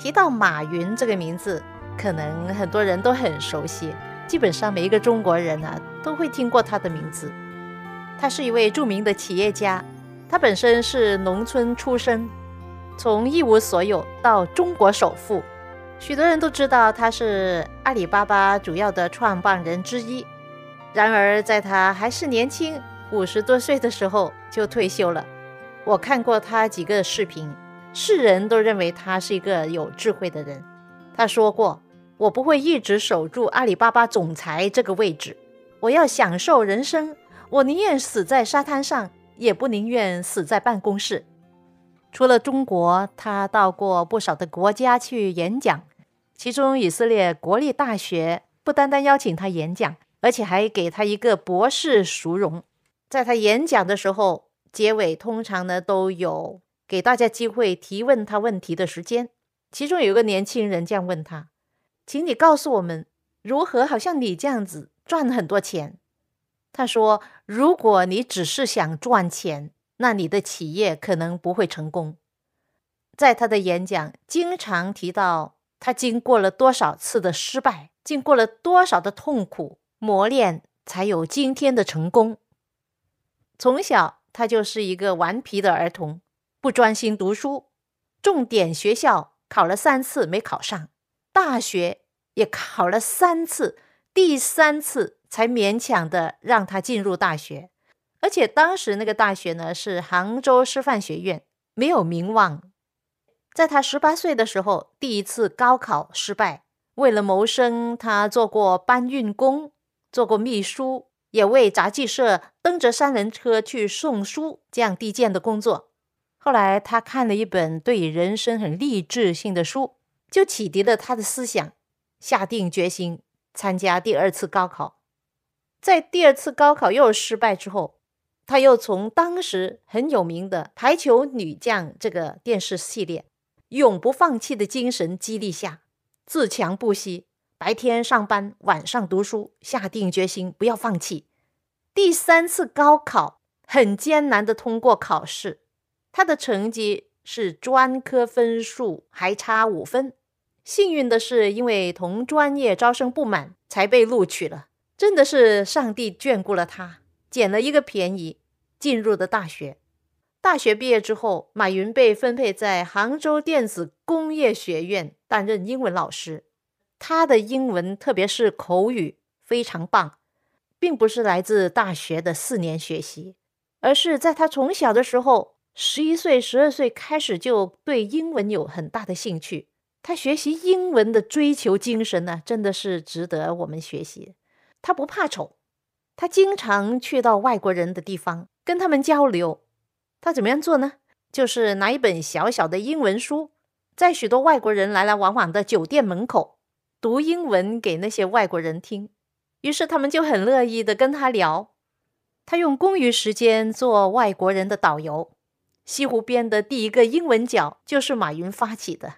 提到马云这个名字，可能很多人都很熟悉，基本上每一个中国人啊都会听过他的名字。他是一位著名的企业家，他本身是农村出身，从一无所有到中国首富，许多人都知道他是阿里巴巴主要的创办人之一。然而，在他还是年轻，五十多岁的时候就退休了。我看过他几个视频。世人都认为他是一个有智慧的人。他说过：“我不会一直守住阿里巴巴总裁这个位置，我要享受人生。我宁愿死在沙滩上，也不宁愿死在办公室。”除了中国，他到过不少的国家去演讲，其中以色列国立大学不单单邀请他演讲，而且还给他一个博士殊荣。在他演讲的时候，结尾通常呢都有。给大家机会提问他问题的时间，其中有一个年轻人这样问他：“请你告诉我们，如何好像你这样子赚很多钱？”他说：“如果你只是想赚钱，那你的企业可能不会成功。”在他的演讲，经常提到他经过了多少次的失败，经过了多少的痛苦磨练，才有今天的成功。从小，他就是一个顽皮的儿童。不专心读书，重点学校考了三次没考上，大学也考了三次，第三次才勉强的让他进入大学。而且当时那个大学呢是杭州师范学院，没有名望。在他十八岁的时候，第一次高考失败，为了谋生，他做过搬运工，做过秘书，也为杂技社蹬着三轮车去送书，这样低贱的工作。后来，他看了一本对人生很励志性的书，就启迪了他的思想，下定决心参加第二次高考。在第二次高考又失败之后，他又从当时很有名的《排球女将》这个电视系列永不放弃的精神激励下，自强不息，白天上班，晚上读书，下定决心不要放弃。第三次高考很艰难的通过考试。他的成绩是专科分数还差五分，幸运的是，因为同专业招生不满，才被录取了。真的是上帝眷顾了他，捡了一个便宜，进入的大学。大学毕业之后，马云被分配在杭州电子工业学院担任英文老师。他的英文，特别是口语，非常棒，并不是来自大学的四年学习，而是在他从小的时候。十一岁、十二岁开始就对英文有很大的兴趣。他学习英文的追求精神呢，真的是值得我们学习。他不怕丑，他经常去到外国人的地方跟他们交流。他怎么样做呢？就是拿一本小小的英文书，在许多外国人来来往往的酒店门口读英文给那些外国人听。于是他们就很乐意的跟他聊。他用公余时间做外国人的导游。西湖边的第一个英文角就是马云发起的。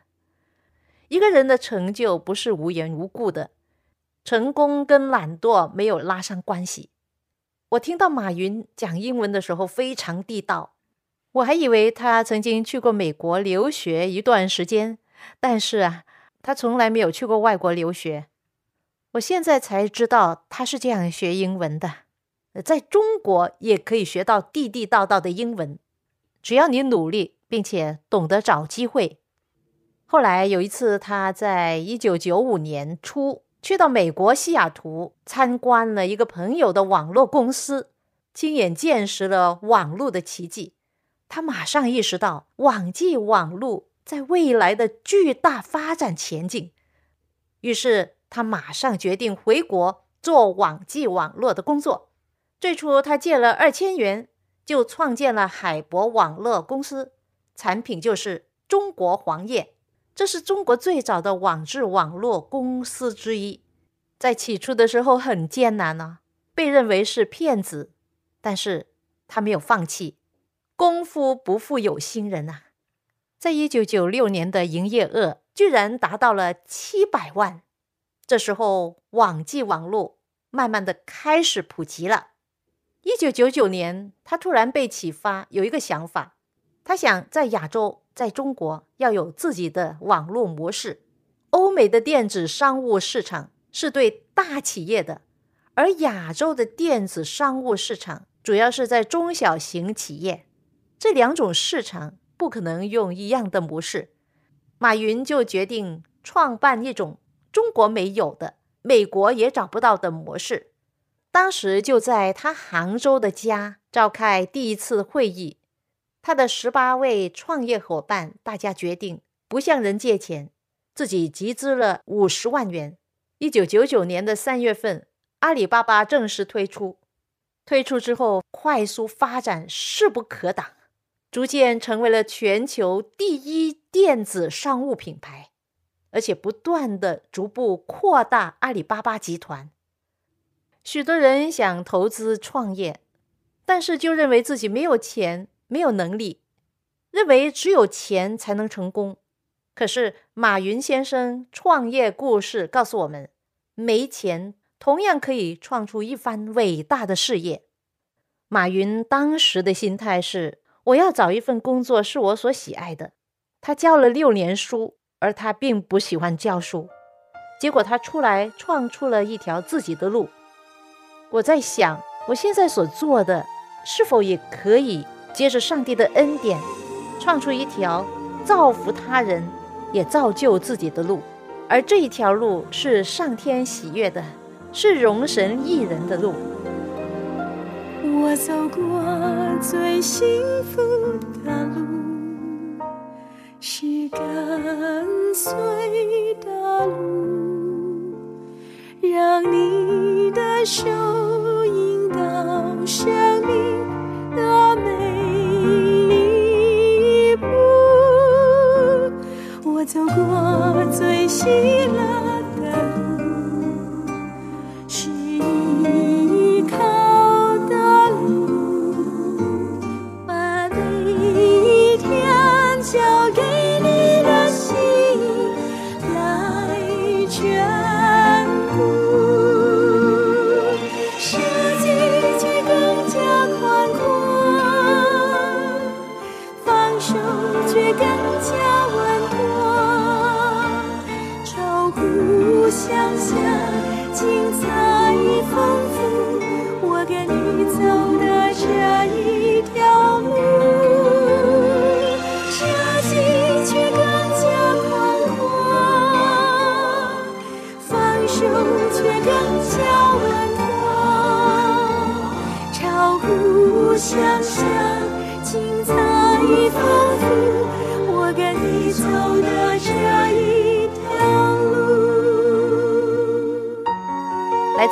一个人的成就不是无缘无故的，成功跟懒惰没有拉上关系。我听到马云讲英文的时候非常地道，我还以为他曾经去过美国留学一段时间，但是啊，他从来没有去过外国留学。我现在才知道他是这样学英文的，在中国也可以学到地地道道的英文。只要你努力，并且懂得找机会。后来有一次，他在一九九五年初去到美国西雅图参观了一个朋友的网络公司，亲眼见识了网络的奇迹。他马上意识到网际网络在未来的巨大发展前景，于是他马上决定回国做网际网络的工作。最初，他借了二千元，就创建了海博网络公司，产品就是中国黄页。这是中国最早的网志网络公司之一。在起初的时候很艰难呢，被认为是骗子，但是他没有放弃。功夫不负有心人呐，在一九九六年的营业额居然达到了七百万。这时候，网际网络慢慢的开始普及了。一九九九年，他突然被启发，有一个想法，他想在亚洲，在中国要有自己的网络模式。欧美的电子商务市场是对大企业的，而亚洲的电子商务市场主要是在中小型企业。这两种市场不可能用一样的模式，马云就决定创办一种中国没有的、美国也找不到的模式。当时就在他杭州的家召开第一次会议，他的十八位创业伙伴大家决定不向人借钱，自己集资了五十万元。一九九九年的三月份，阿里巴巴正式推出，推出之后快速发展，势不可挡。逐渐成为了全球第一电子商务品牌，而且不断的逐步扩大阿里巴巴集团。许多人想投资创业，但是就认为自己没有钱、没有能力，认为只有钱才能成功。可是马云先生创业故事告诉我们，没钱同样可以创出一番伟大的事业。马云当时的心态是。我要找一份工作是我所喜爱的。他教了六年书，而他并不喜欢教书。结果他出来创出了一条自己的路。我在想，我现在所做的是否也可以接着上帝的恩典，创出一条造福他人也造就自己的路？而这一条路是上天喜悦的，是容神益人的路。我走过最幸福的路，是跟随的路，让你的手引导生命的每一步。我走过最喜乐。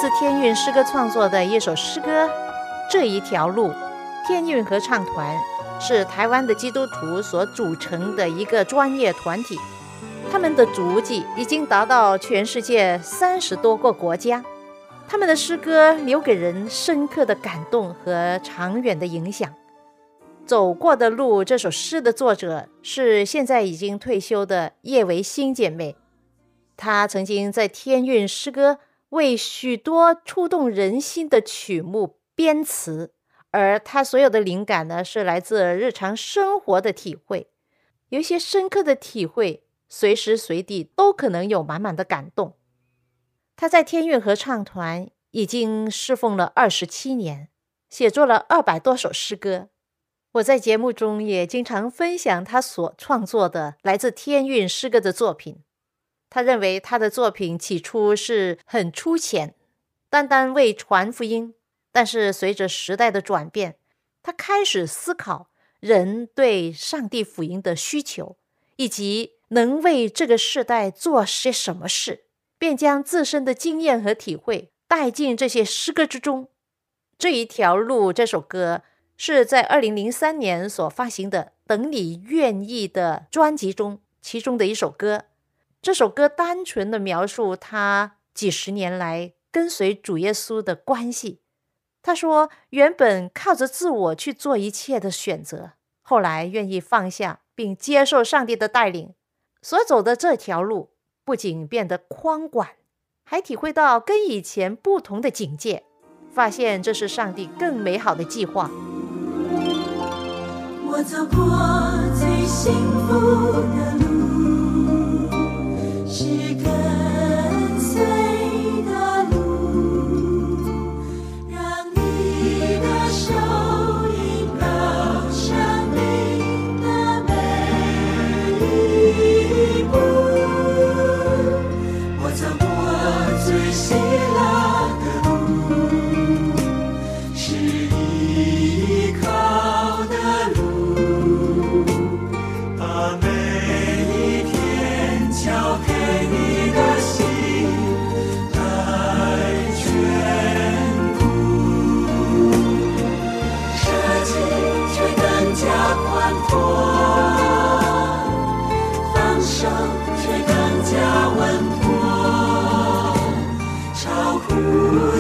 自天韵诗歌创作的一首诗歌，《这一条路》。天韵合唱团是台湾的基督徒所组成的一个专业团体，他们的足迹已经达到全世界三十多个国家。他们的诗歌留给人深刻的感动和长远的影响。《走过的路》这首诗的作者是现在已经退休的叶维新姐妹，她曾经在天韵诗歌。为许多触动人心的曲目编词，而他所有的灵感呢，是来自日常生活的体会，有一些深刻的体会，随时随地都可能有满满的感动。他在天韵合唱团已经侍奉了二十七年，写作了二百多首诗歌。我在节目中也经常分享他所创作的来自天韵诗歌的作品。他认为他的作品起初是很粗浅，单单为传福音。但是随着时代的转变，他开始思考人对上帝福音的需求，以及能为这个时代做些什么事，便将自身的经验和体会带进这些诗歌之中。这一条路这首歌是在二零零三年所发行的《等你愿意》的专辑中其中的一首歌。这首歌单纯的描述他几十年来跟随主耶稣的关系。他说：“原本靠着自我去做一切的选择，后来愿意放下并接受上帝的带领，所走的这条路不仅变得宽广，还体会到跟以前不同的境界，发现这是上帝更美好的计划。”我走过最幸福的路。是个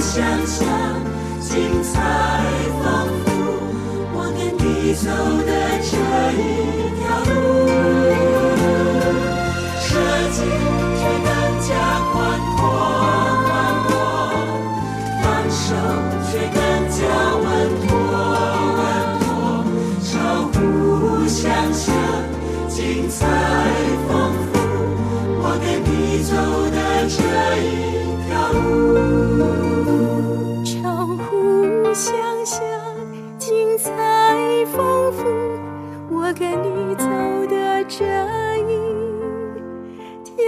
想象精彩丰富，我跟你走的这一条路，设计精彩丰富，我跟你走的这一条路。相互想象，精彩丰富，我跟你走的这一条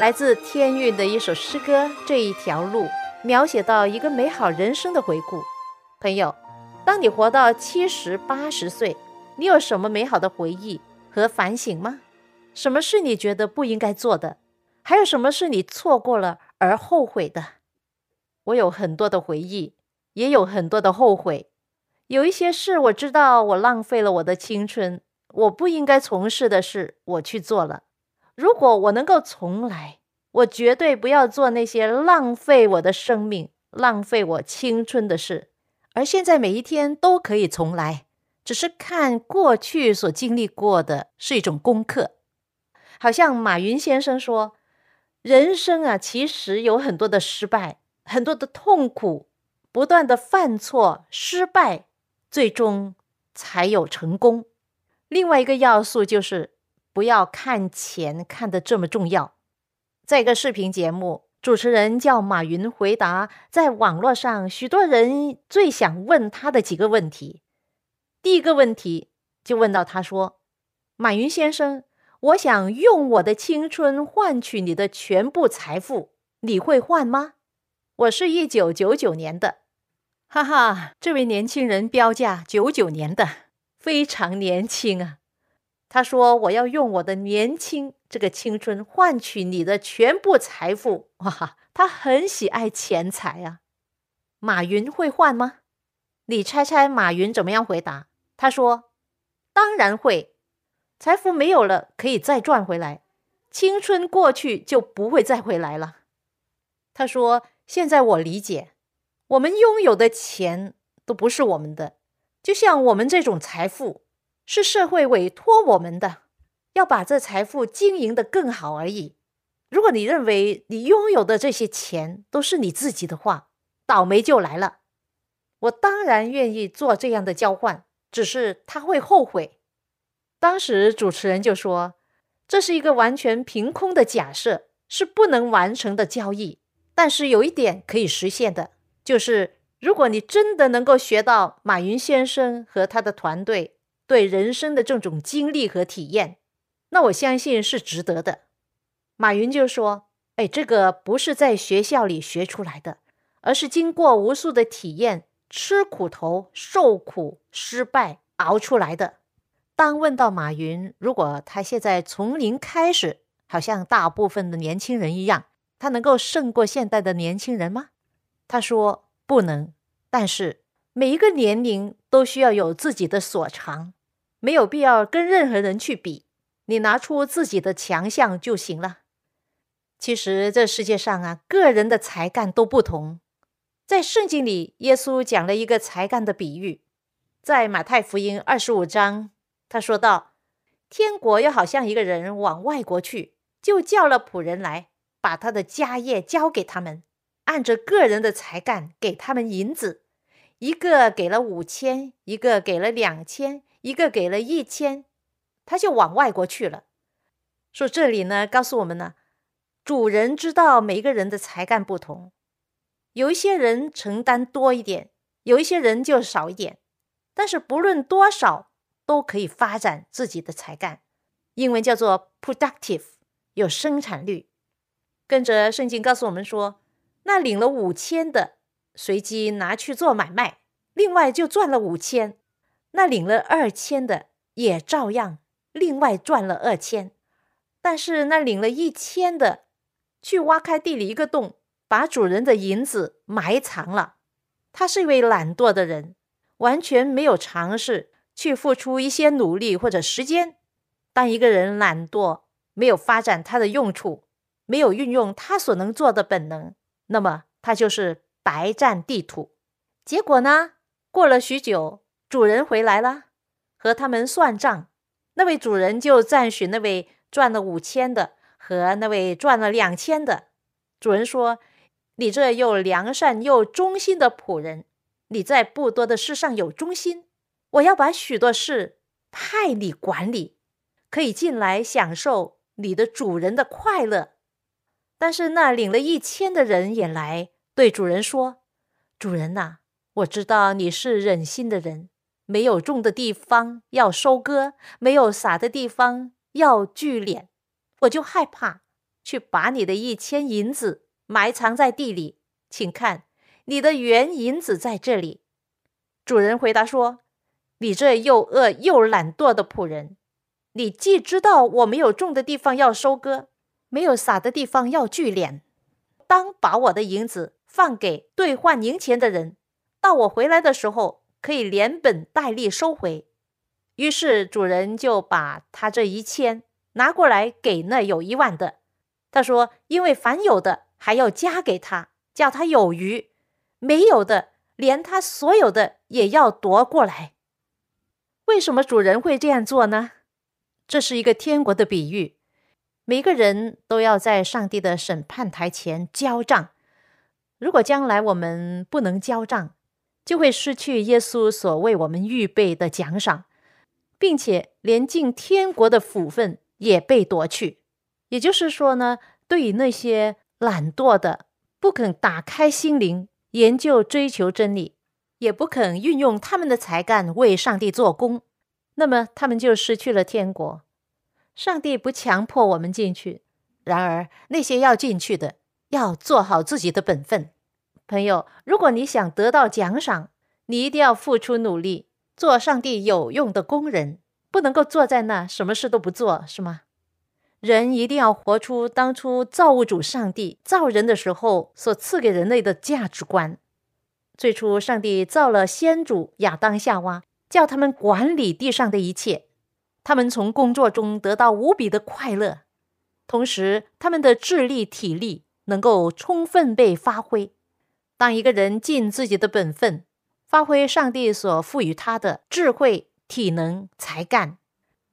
来自天韵的一首诗歌，《这一条路》描写到一个美好人生的回顾。朋友，当你活到七十八十岁，你有什么美好的回忆和反省吗？什么是你觉得不应该做的？还有什么是你错过了而后悔的？我有很多的回忆。也有很多的后悔，有一些事我知道我浪费了我的青春，我不应该从事的事我去做了。如果我能够重来，我绝对不要做那些浪费我的生命、浪费我青春的事。而现在每一天都可以重来，只是看过去所经历过的是一种功课。好像马云先生说：“人生啊，其实有很多的失败，很多的痛苦。”不断的犯错、失败，最终才有成功。另外一个要素就是不要看钱看得这么重要。在一个视频节目，主持人叫马云回答在网络上许多人最想问他的几个问题。第一个问题就问到他说：“马云先生，我想用我的青春换取你的全部财富，你会换吗？”我是一九九九年的。哈哈，这位年轻人标价九九年的，非常年轻啊。他说：“我要用我的年轻这个青春换取你的全部财富。”哇，他很喜爱钱财啊。马云会换吗？你猜猜马云怎么样回答？他说：“当然会，财富没有了可以再赚回来，青春过去就不会再回来了。”他说：“现在我理解。”我们拥有的钱都不是我们的，就像我们这种财富是社会委托我们的，要把这财富经营的更好而已。如果你认为你拥有的这些钱都是你自己的话，倒霉就来了。我当然愿意做这样的交换，只是他会后悔。当时主持人就说：“这是一个完全凭空的假设，是不能完成的交易，但是有一点可以实现的。”就是，如果你真的能够学到马云先生和他的团队对人生的这种经历和体验，那我相信是值得的。马云就说：“哎，这个不是在学校里学出来的，而是经过无数的体验、吃苦头、受苦、失败熬出来的。”当问到马云，如果他现在从零开始，好像大部分的年轻人一样，他能够胜过现代的年轻人吗？他说不能。但是每一个年龄都需要有自己的所长，没有必要跟任何人去比，你拿出自己的强项就行了。其实这世界上啊，个人的才干都不同。在圣经里，耶稣讲了一个才干的比喻，在马太福音二十五章。他说道：“天国又好像一个人往外国去，就叫了仆人来，把他的家业交给他们，按着个人的才干给他们银子，一个给了五千，一个给了两千，一个给了一千，他就往外国去了。”说这里呢，告诉我们呢，主人知道每个人的才干不同，有一些人承担多一点，有一些人就少一点，但是不论多少。都可以发展自己的才干，英文叫做 productive，有生产率。跟着圣经告诉我们说，那领了五千的随机拿去做买卖，另外就赚了五千；那领了二千的也照样另外赚了二千。但是那领了一千的去挖开地里一个洞，把主人的银子埋藏了。他是一位懒惰的人，完全没有尝试。去付出一些努力或者时间。当一个人懒惰，没有发展他的用处，没有运用他所能做的本能，那么他就是白占地土。结果呢？过了许久，主人回来了，和他们算账。那位主人就赞许那位赚了五千的和那位赚了两千的。主人说：“你这又良善又忠心的仆人，你在不多的事上有忠心。”我要把许多事派你管理，可以进来享受你的主人的快乐。但是那领了一千的人也来对主人说：“主人呐，我知道你是忍心的人，没有种的地方要收割，没有撒的地方要聚敛，我就害怕去把你的一千银子埋藏在地里。请看，你的原银子在这里。”主人回答说。你这又饿又懒惰的仆人，你既知道我没有种的地方要收割，没有撒的地方要聚敛，当把我的银子放给兑换银钱的人，到我回来的时候可以连本带利收回。于是主人就把他这一千拿过来给那有一万的。他说：“因为凡有的还要加给他，叫他有余；没有的，连他所有的也要夺过来。”为什么主人会这样做呢？这是一个天国的比喻，每个人都要在上帝的审判台前交账。如果将来我们不能交账，就会失去耶稣所为我们预备的奖赏，并且连进天国的福分也被夺去。也就是说呢，对于那些懒惰的、不肯打开心灵研究追求真理。也不肯运用他们的才干为上帝做工，那么他们就失去了天国。上帝不强迫我们进去，然而那些要进去的，要做好自己的本分。朋友，如果你想得到奖赏，你一定要付出努力，做上帝有用的工人，不能够坐在那什么事都不做，是吗？人一定要活出当初造物主上帝造人的时候所赐给人类的价值观。最初，上帝造了先祖亚当、夏娃，叫他们管理地上的一切。他们从工作中得到无比的快乐，同时他们的智力、体力能够充分被发挥。当一个人尽自己的本分，发挥上帝所赋予他的智慧、体能、才干，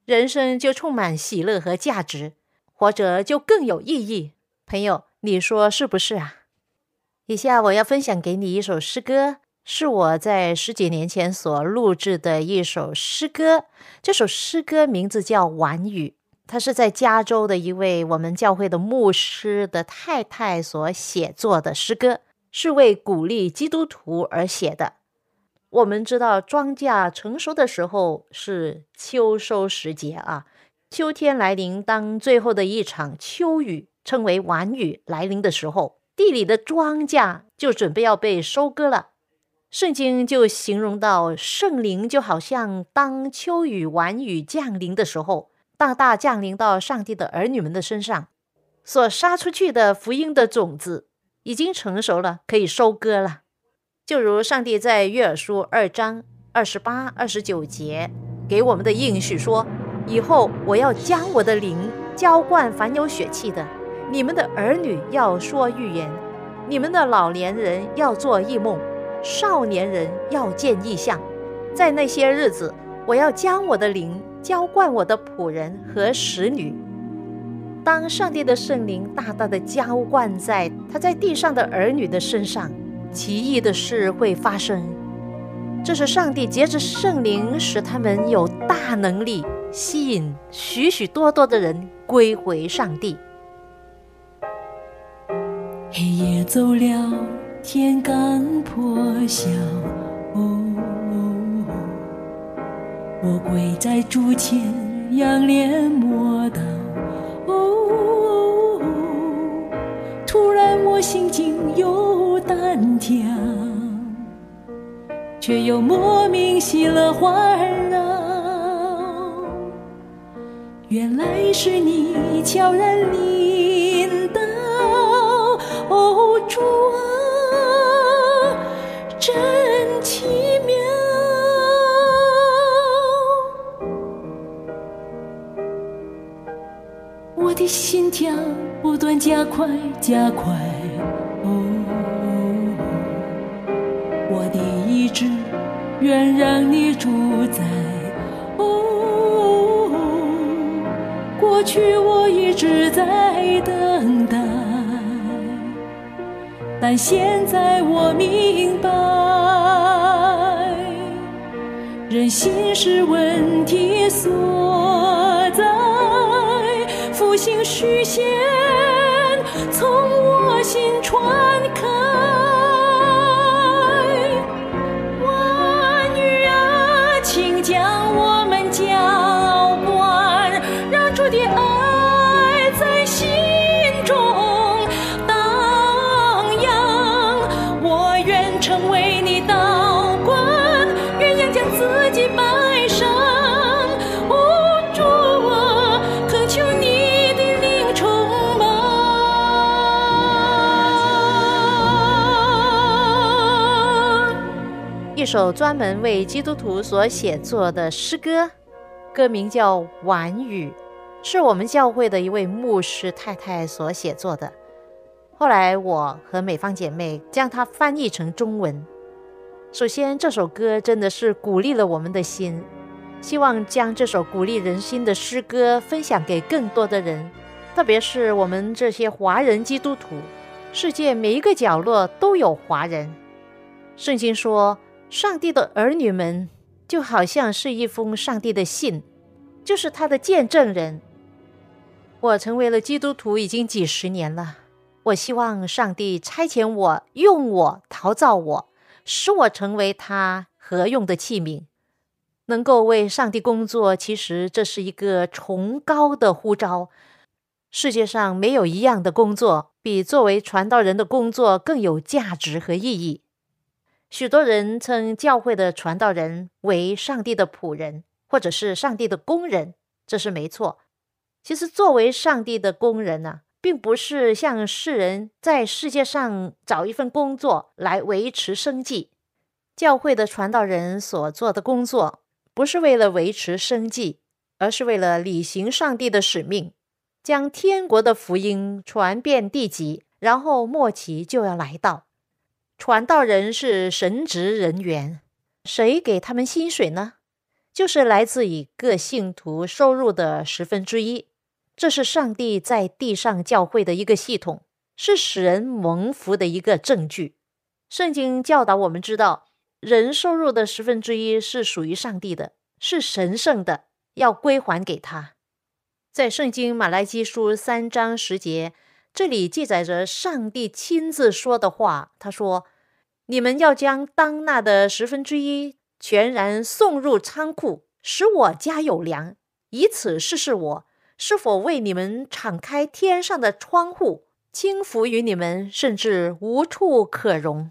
人生就充满喜乐和价值，活着就更有意义。朋友，你说是不是啊？以下我要分享给你一首诗歌，是我在十几年前所录制的一首诗歌。这首诗歌名字叫《晚雨》，它是在加州的一位我们教会的牧师的太太所写作的诗歌，是为鼓励基督徒而写的。我们知道庄稼成熟的时候是秋收时节啊，秋天来临，当最后的一场秋雨称为晚雨来临的时候，地里的庄稼就准备要被收割了。圣经就形容到圣灵就好像当秋雨晚雨降临的时候，大大降临到上帝的儿女们的身上，所杀出去的福音的种子已经成熟了，可以收割了。就如上帝在约珥书二章二十八、二十九节给我们的应许说：“以后我要将我的灵浇灌凡有血气的，你们的儿女要说预言，你们的老年人要做异梦，少年人要见异象。在那些日子，我要将我的灵浇灌我的仆人和使女。当上帝的圣灵大大的浇灌在他在地上的儿女的身上。”奇异的事会发生，这是上帝借着圣灵使他们有大能力，吸引许许多多的人归回上帝。黑夜走了，天刚破晓，我跪在主前，仰脸默祷。哦突然，我心惊又胆跳，却又莫名喜乐环绕。原来是你悄然临到，哦，主啊，加快，加快。哦，我的意志愿让你主宰。哦，过去我一直在等待，但现在我明白，人心是问题所在，复兴虚线。从我心传首专门为基督徒所写作的诗歌，歌名叫《晚雨》，是我们教会的一位牧师太太所写作的。后来我和美方姐妹将它翻译成中文。首先，这首歌真的是鼓励了我们的心，希望将这首鼓励人心的诗歌分享给更多的人，特别是我们这些华人基督徒。世界每一个角落都有华人。圣经说。上帝的儿女们就好像是一封上帝的信，就是他的见证人。我成为了基督徒已经几十年了，我希望上帝差遣我，用我陶造我，使我成为他合用的器皿，能够为上帝工作。其实这是一个崇高的呼召。世界上没有一样的工作比作为传道人的工作更有价值和意义。许多人称教会的传道人为上帝的仆人，或者是上帝的工人，这是没错。其实，作为上帝的工人呢，并不是像世人在世界上找一份工作来维持生计。教会的传道人所做的工作，不是为了维持生计，而是为了履行上帝的使命，将天国的福音传遍地极，然后末期就要来到。传道人是神职人员，谁给他们薪水呢？就是来自于各信徒收入的十分之一。这是上帝在地上教会的一个系统，是使人蒙福的一个证据。圣经教导我们知道，人收入的十分之一是属于上帝的，是神圣的，要归还给他。在圣经马来基书三章十节，这里记载着上帝亲自说的话，他说。你们要将当纳的十分之一全然送入仓库，使我家有粮，以此试试我是否为你们敞开天上的窗户，轻浮于你们，甚至无处可容。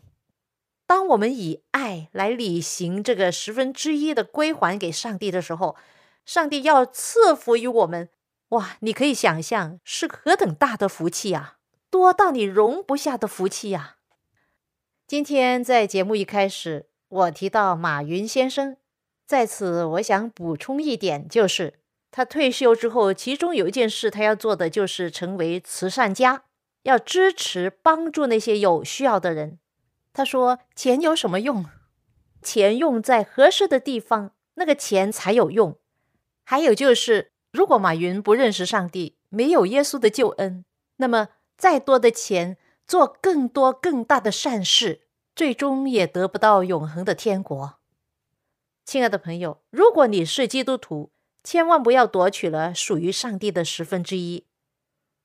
当我们以爱来履行这个十分之一的归还给上帝的时候，上帝要赐福于我们。哇，你可以想象是何等大的福气啊，多到你容不下的福气呀！今天在节目一开始，我提到马云先生，在此我想补充一点，就是他退休之后，其中有一件事他要做的就是成为慈善家，要支持帮助那些有需要的人。他说：“钱有什么用？钱用在合适的地方，那个钱才有用。还有就是。”如果马云不认识上帝，没有耶稣的救恩，那么再多的钱做更多更大的善事，最终也得不到永恒的天国。亲爱的朋友，如果你是基督徒，千万不要夺取了属于上帝的十分之一。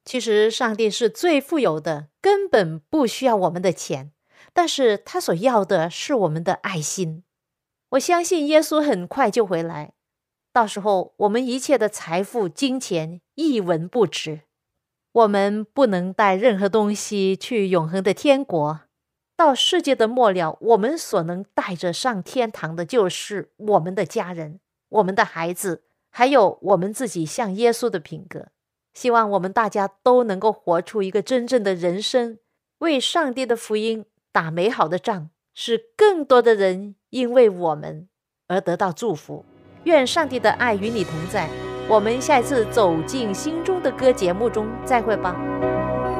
其实，上帝是最富有的，根本不需要我们的钱，但是他所要的是我们的爱心。我相信耶稣很快就回来。到时候，我们一切的财富、金钱一文不值。我们不能带任何东西去永恒的天国。到世界的末了，我们所能带着上天堂的，就是我们的家人、我们的孩子，还有我们自己像耶稣的品格。希望我们大家都能够活出一个真正的人生，为上帝的福音打美好的仗，使更多的人因为我们而得到祝福。愿上帝的爱与你同在。我们下一次走进心中的歌节目中再会吧。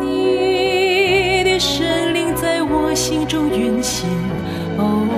你的身影在我心中运行。哦。